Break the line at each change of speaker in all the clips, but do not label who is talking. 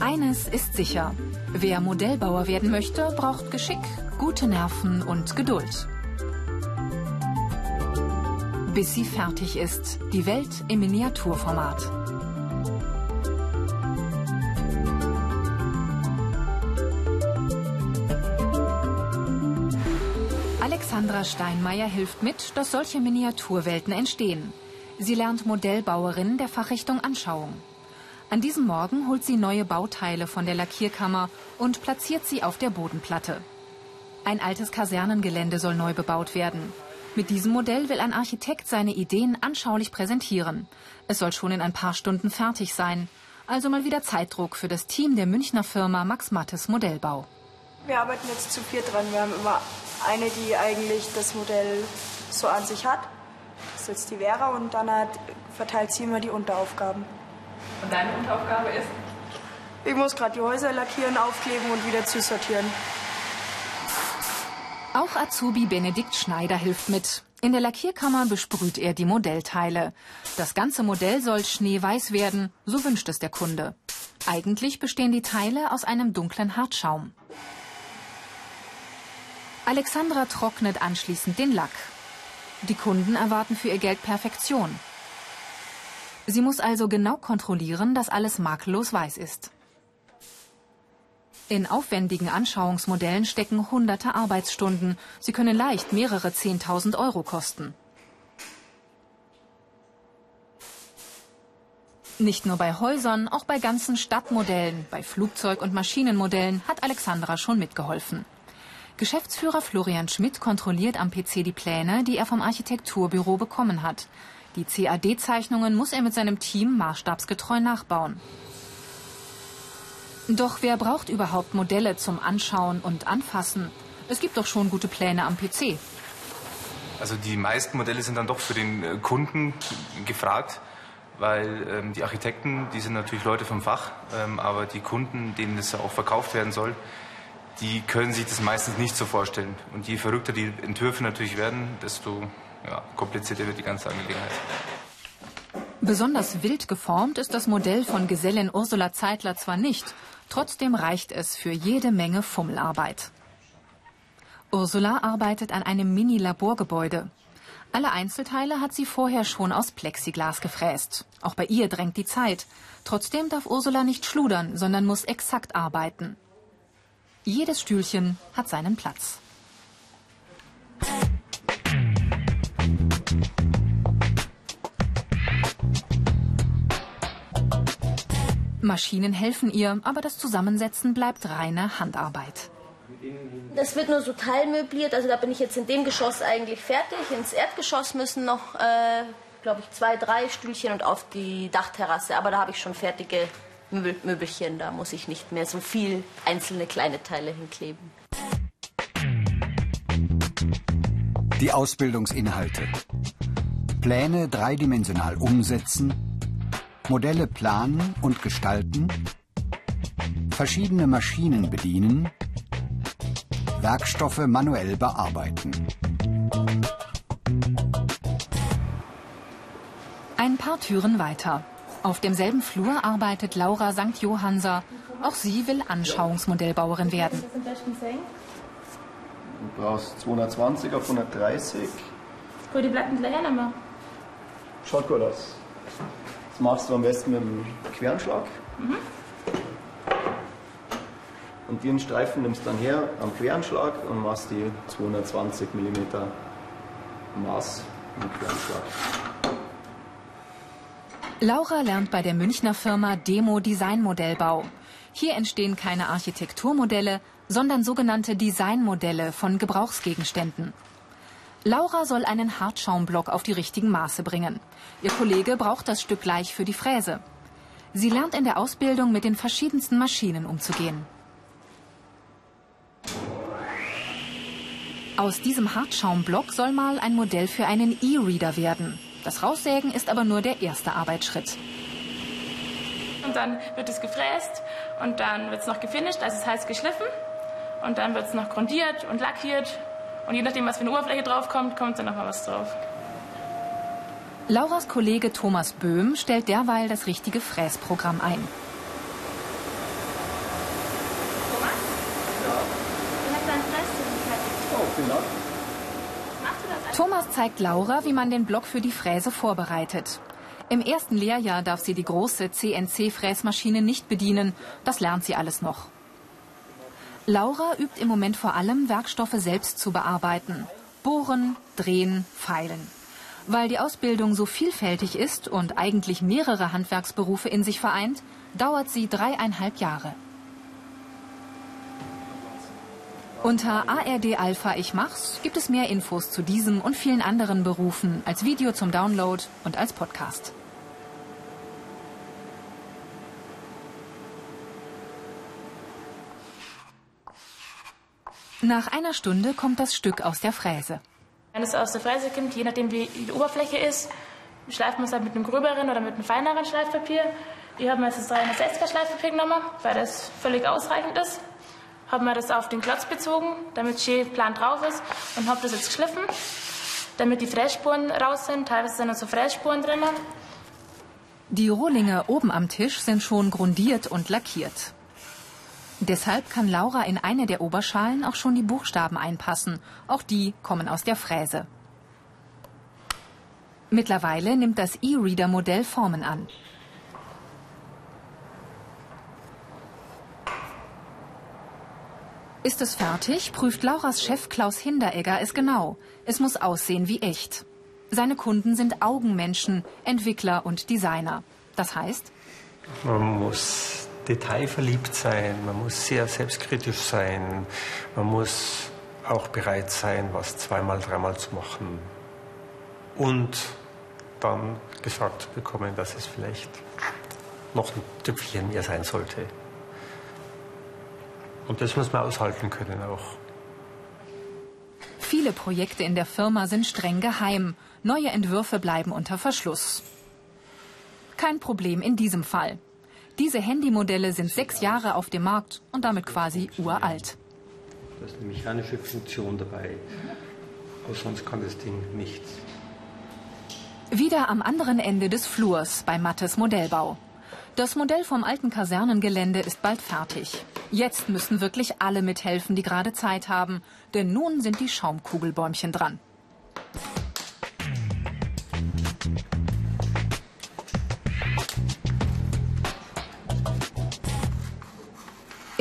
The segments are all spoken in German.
Eines ist sicher. Wer Modellbauer werden möchte, braucht Geschick, gute Nerven und Geduld. Bis sie fertig ist. Die Welt im Miniaturformat. Alexandra Steinmeier hilft mit, dass solche Miniaturwelten entstehen. Sie lernt Modellbauerin der Fachrichtung Anschauung. An diesem Morgen holt sie neue Bauteile von der Lackierkammer und platziert sie auf der Bodenplatte. Ein altes Kasernengelände soll neu bebaut werden. Mit diesem Modell will ein Architekt seine Ideen anschaulich präsentieren. Es soll schon in ein paar Stunden fertig sein. Also mal wieder Zeitdruck für das Team der Münchner Firma Max Mattes Modellbau.
Wir arbeiten jetzt zu viert dran. Wir haben immer eine, die eigentlich das Modell so an sich hat. Das ist jetzt die Vera und dann hat, verteilt sie immer die Unteraufgaben.
Und deine Unteraufgabe ist?
Ich muss gerade die Häuser lackieren, aufkleben und wieder zusortieren.
Auch Azubi Benedikt Schneider hilft mit. In der Lackierkammer besprüht er die Modellteile. Das ganze Modell soll schneeweiß werden, so wünscht es der Kunde. Eigentlich bestehen die Teile aus einem dunklen Hartschaum. Alexandra trocknet anschließend den Lack. Die Kunden erwarten für ihr Geld Perfektion. Sie muss also genau kontrollieren, dass alles makellos weiß ist. In aufwendigen Anschauungsmodellen stecken hunderte Arbeitsstunden. Sie können leicht mehrere Zehntausend Euro kosten. Nicht nur bei Häusern, auch bei ganzen Stadtmodellen, bei Flugzeug- und Maschinenmodellen hat Alexandra schon mitgeholfen. Geschäftsführer Florian Schmidt kontrolliert am PC die Pläne, die er vom Architekturbüro bekommen hat. Die CAD-Zeichnungen muss er mit seinem Team maßstabsgetreu nachbauen. Doch wer braucht überhaupt Modelle zum Anschauen und Anfassen? Es gibt doch schon gute Pläne am PC.
Also die meisten Modelle sind dann doch für den äh, Kunden gefragt, weil ähm, die Architekten, die sind natürlich Leute vom Fach, ähm, aber die Kunden, denen es auch verkauft werden soll, die können sich das meistens nicht so vorstellen. Und je verrückter die Entwürfe natürlich werden, desto ja, komplizierter wird die ganze Angelegenheit.
Besonders wild geformt ist das Modell von Gesellin Ursula Zeitler zwar nicht, trotzdem reicht es für jede Menge Fummelarbeit. Ursula arbeitet an einem Mini-Laborgebäude. Alle Einzelteile hat sie vorher schon aus Plexiglas gefräst. Auch bei ihr drängt die Zeit. Trotzdem darf Ursula nicht schludern, sondern muss exakt arbeiten. Jedes Stühlchen hat seinen Platz. Maschinen helfen ihr, aber das Zusammensetzen bleibt reine Handarbeit.
Das wird nur so teilmöbliert, also da bin ich jetzt in dem Geschoss eigentlich fertig. Ins Erdgeschoss müssen noch, äh, glaube ich, zwei, drei Stühlchen und auf die Dachterrasse. Aber da habe ich schon fertige Möbel Möbelchen, da muss ich nicht mehr so viel einzelne kleine Teile hinkleben.
Die Ausbildungsinhalte. Pläne dreidimensional umsetzen, Modelle planen und gestalten, verschiedene Maschinen bedienen, Werkstoffe manuell bearbeiten.
Ein paar Türen weiter. Auf demselben Flur arbeitet Laura St. Johanser. Auch sie will Anschauungsmodellbauerin werden.
Du brauchst 220 auf 130.
Gut, die Platten gleich nehmen.
Schaut gut aus. Das machst du am besten mit dem Querenschlag. Mhm. Und den Streifen nimmst du dann her am Querenschlag und machst die 220 mm Maß im Querenschlag.
Laura lernt bei der Münchner Firma Demo Designmodellbau. Hier entstehen keine Architekturmodelle, sondern sogenannte Designmodelle von Gebrauchsgegenständen. Laura soll einen Hartschaumblock auf die richtigen Maße bringen. Ihr Kollege braucht das Stück gleich für die Fräse. Sie lernt in der Ausbildung mit den verschiedensten Maschinen umzugehen. Aus diesem Hartschaumblock soll mal ein Modell für einen E-Reader werden. Das Raussägen ist aber nur der erste Arbeitsschritt.
Und dann wird es gefräst und dann wird es noch gefinisht, also das heißt geschliffen. Und dann wird es noch grundiert und lackiert. Und je nachdem, was für eine Oberfläche draufkommt, kommt dann noch mal was drauf.
Lauras Kollege Thomas Böhm stellt derweil das richtige Fräsprogramm ein. Thomas zeigt Laura, wie man den Block für die Fräse vorbereitet. Im ersten Lehrjahr darf sie die große CNC-Fräsmaschine nicht bedienen. Das lernt sie alles noch. Laura übt im Moment vor allem, Werkstoffe selbst zu bearbeiten. Bohren, drehen, feilen. Weil die Ausbildung so vielfältig ist und eigentlich mehrere Handwerksberufe in sich vereint, dauert sie dreieinhalb Jahre. Unter ARD Alpha Ich Mach's gibt es mehr Infos zu diesem und vielen anderen Berufen als Video zum Download und als Podcast. Nach einer Stunde kommt das Stück aus der Fräse.
Wenn es aus der Fräse kommt, je nachdem wie die Oberfläche ist, schleift man es dann mit einem gröberen oder mit einem feineren Schleifpapier. Ich habe mir jetzt das 360er Schleifpapier genommen, weil das völlig ausreichend ist habe mir das auf den Klotz bezogen, damit schön plan drauf ist und habe das jetzt geschliffen, damit die Frässpuren raus sind. Teilweise sind noch so Frässpuren drin.
Die Rohlinge oben am Tisch sind schon grundiert und lackiert. Deshalb kann Laura in eine der Oberschalen auch schon die Buchstaben einpassen. Auch die kommen aus der Fräse. Mittlerweile nimmt das E-Reader-Modell Formen an. Ist es fertig, prüft Lauras Chef Klaus Hinderegger es genau. Es muss aussehen wie echt. Seine Kunden sind Augenmenschen, Entwickler und Designer. Das heißt?
Man muss detailverliebt sein, man muss sehr selbstkritisch sein, man muss auch bereit sein, was zweimal, dreimal zu machen. Und dann gesagt bekommen, dass es vielleicht noch ein Tüpfchen mehr sein sollte. Und das muss man aushalten können auch.
Viele Projekte in der Firma sind streng geheim. Neue Entwürfe bleiben unter Verschluss. Kein Problem in diesem Fall. Diese Handymodelle sind sechs Jahre auf dem Markt und damit quasi uralt.
Da ist eine mechanische Funktion dabei. Aber sonst kann das Ding nichts.
Wieder am anderen Ende des Flurs bei Mattes Modellbau. Das Modell vom alten Kasernengelände ist bald fertig. Jetzt müssen wirklich alle mithelfen, die gerade Zeit haben, denn nun sind die Schaumkugelbäumchen dran.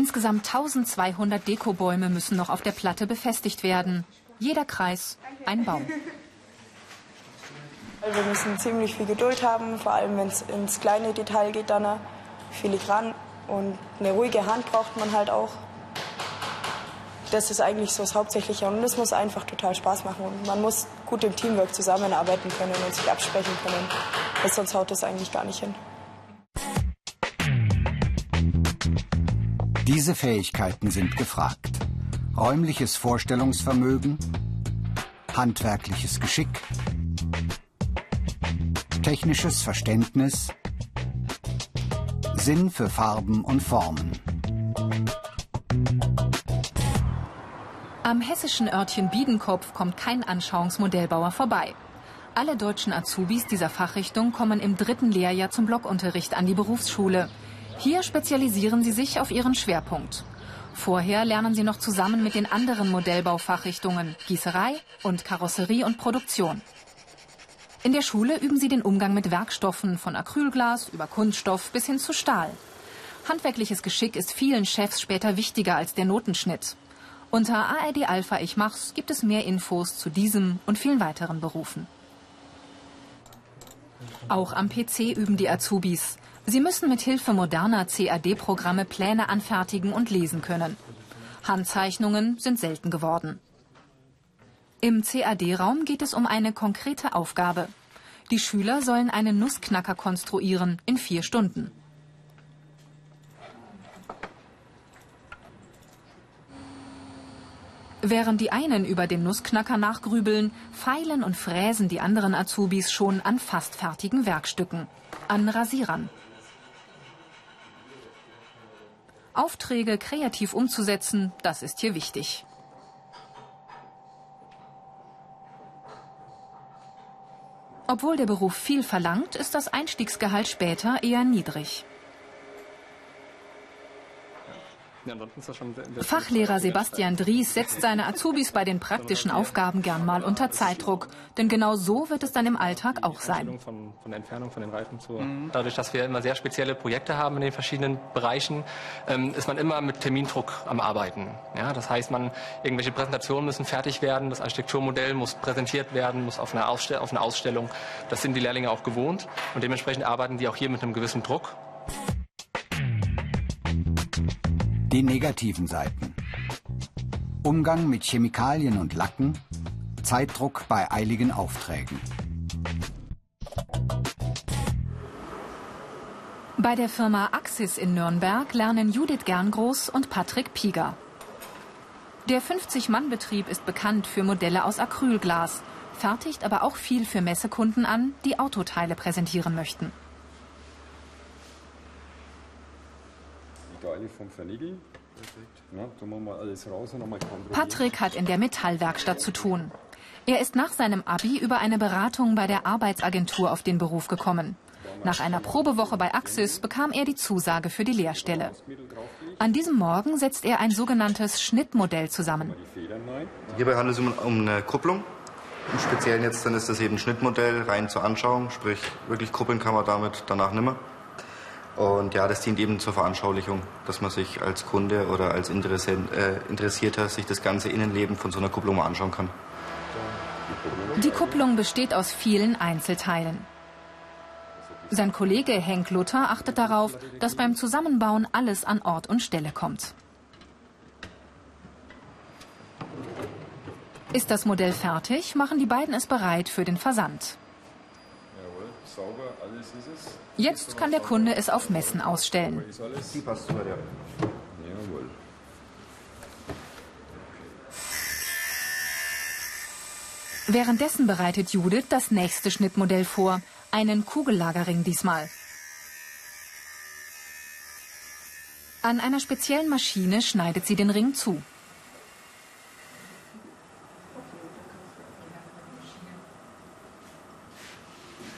Insgesamt 1200 Dekobäume müssen noch auf der Platte befestigt werden. Jeder Kreis ein Baum.
Wir müssen ziemlich viel Geduld haben, vor allem wenn es ins kleine Detail geht, dann filigran. Und eine ruhige Hand braucht man halt auch. Das ist eigentlich so das Hauptsächliche. Und es muss einfach total Spaß machen. Und man muss gut im Teamwork zusammenarbeiten können und sich absprechen können. Sonst haut das eigentlich gar nicht hin.
Diese Fähigkeiten sind gefragt. Räumliches Vorstellungsvermögen, handwerkliches Geschick, technisches Verständnis, Sinn für Farben und Formen.
Am hessischen Örtchen Biedenkopf kommt kein Anschauungsmodellbauer vorbei. Alle deutschen Azubis dieser Fachrichtung kommen im dritten Lehrjahr zum Blockunterricht an die Berufsschule. Hier spezialisieren sie sich auf ihren Schwerpunkt. Vorher lernen sie noch zusammen mit den anderen Modellbaufachrichtungen Gießerei und Karosserie und Produktion. In der Schule üben sie den Umgang mit Werkstoffen von Acrylglas über Kunststoff bis hin zu Stahl. Handwerkliches Geschick ist vielen Chefs später wichtiger als der Notenschnitt. Unter ARD Alpha Ich Mach's gibt es mehr Infos zu diesem und vielen weiteren Berufen. Auch am PC üben die Azubis. Sie müssen mit Hilfe moderner CAD-Programme Pläne anfertigen und lesen können. Handzeichnungen sind selten geworden. Im CAD-Raum geht es um eine konkrete Aufgabe. Die Schüler sollen einen Nussknacker konstruieren in vier Stunden. Während die einen über den Nussknacker nachgrübeln, feilen und fräsen die anderen Azubis schon an fast fertigen Werkstücken, an Rasierern. Aufträge kreativ umzusetzen, das ist hier wichtig. Obwohl der Beruf viel verlangt, ist das Einstiegsgehalt später eher niedrig. Fachlehrer Sebastian Dries setzt seine Azubis bei den praktischen Aufgaben gern mal unter Zeitdruck. Denn genau so wird es dann im Alltag auch sein.
Von, von Entfernung von den Reifen zu. Dadurch, dass wir immer sehr spezielle Projekte haben in den verschiedenen Bereichen, ähm, ist man immer mit Termindruck am Arbeiten. Ja, das heißt, man, irgendwelche Präsentationen müssen fertig werden, das Architekturmodell muss präsentiert werden, muss auf eine, Ausstell auf eine Ausstellung. Das sind die Lehrlinge auch gewohnt und dementsprechend arbeiten die auch hier mit einem gewissen Druck.
Die negativen Seiten. Umgang mit Chemikalien und Lacken, Zeitdruck bei eiligen Aufträgen.
Bei der Firma Axis in Nürnberg lernen Judith Gerngroß und Patrick Pieger. Der 50-Mann-Betrieb ist bekannt für Modelle aus Acrylglas, fertigt aber auch viel für Messekunden an, die Autoteile präsentieren möchten. Teile vom Verniegeln. Ja, tun wir alles raus Patrick hat in der Metallwerkstatt zu tun. Er ist nach seinem Abi über eine Beratung bei der Arbeitsagentur auf den Beruf gekommen. Nach einer Probewoche bei Axis bekam er die Zusage für die Lehrstelle. An diesem Morgen setzt er ein sogenanntes Schnittmodell zusammen.
Hierbei handelt es um eine Kupplung. Im Speziellen jetzt dann ist das eben ein Schnittmodell rein zur Anschauung, sprich wirklich kuppeln kann man damit danach nimmer. Und ja, das dient eben zur Veranschaulichung, dass man sich als Kunde oder als äh, Interessierter sich das ganze Innenleben von so einer Kupplung mal anschauen kann.
Die Kupplung besteht aus vielen Einzelteilen. Sein Kollege Henk Luther achtet darauf, dass beim Zusammenbauen alles an Ort und Stelle kommt. Ist das Modell fertig, machen die beiden es bereit für den Versand. Jawohl, sauber, alles ist es. Jetzt kann der Kunde es auf Messen ausstellen. Währenddessen bereitet Judith das nächste Schnittmodell vor, einen Kugellagerring diesmal. An einer speziellen Maschine schneidet sie den Ring zu.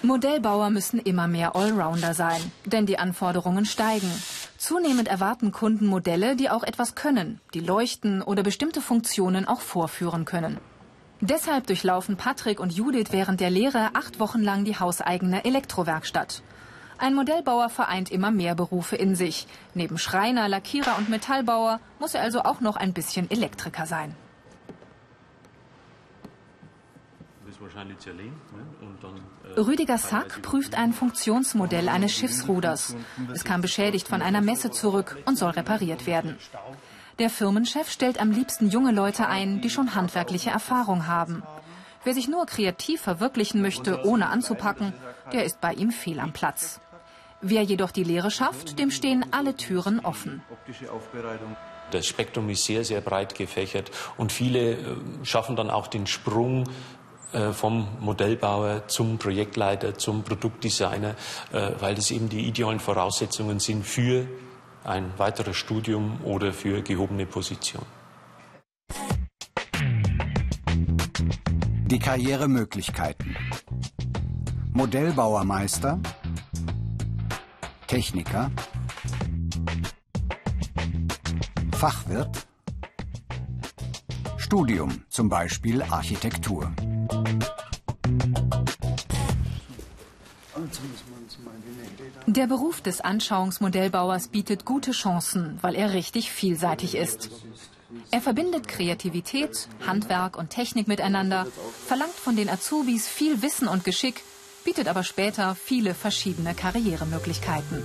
Modellbauer müssen immer mehr Allrounder sein, denn die Anforderungen steigen. Zunehmend erwarten Kunden Modelle, die auch etwas können, die leuchten oder bestimmte Funktionen auch vorführen können. Deshalb durchlaufen Patrick und Judith während der Lehre acht Wochen lang die hauseigene Elektrowerkstatt. Ein Modellbauer vereint immer mehr Berufe in sich. Neben Schreiner, Lackierer und Metallbauer muss er also auch noch ein bisschen Elektriker sein. Wahrscheinlich zerlegen. Ne? Äh, Rüdiger Sack prüft ein Funktionsmodell eines Schiffsruders. Es kam beschädigt von einer Messe zurück und soll repariert werden. Der Firmenchef stellt am liebsten junge Leute ein, die schon handwerkliche Erfahrung haben. Wer sich nur kreativ verwirklichen möchte, ohne anzupacken, der ist bei ihm fehl am Platz. Wer jedoch die Lehre schafft, dem stehen alle Türen offen.
Das Spektrum ist sehr, sehr breit gefächert und viele äh, schaffen dann auch den Sprung vom Modellbauer zum Projektleiter, zum Produktdesigner, äh, weil das eben die idealen Voraussetzungen sind für ein weiteres Studium oder für gehobene Position.
Die Karrieremöglichkeiten. Modellbauermeister, Techniker, Fachwirt, Studium, zum Beispiel Architektur.
Der Beruf des Anschauungsmodellbauers bietet gute Chancen, weil er richtig vielseitig ist. Er verbindet Kreativität, Handwerk und Technik miteinander, verlangt von den Azubis viel Wissen und Geschick, bietet aber später viele verschiedene Karrieremöglichkeiten.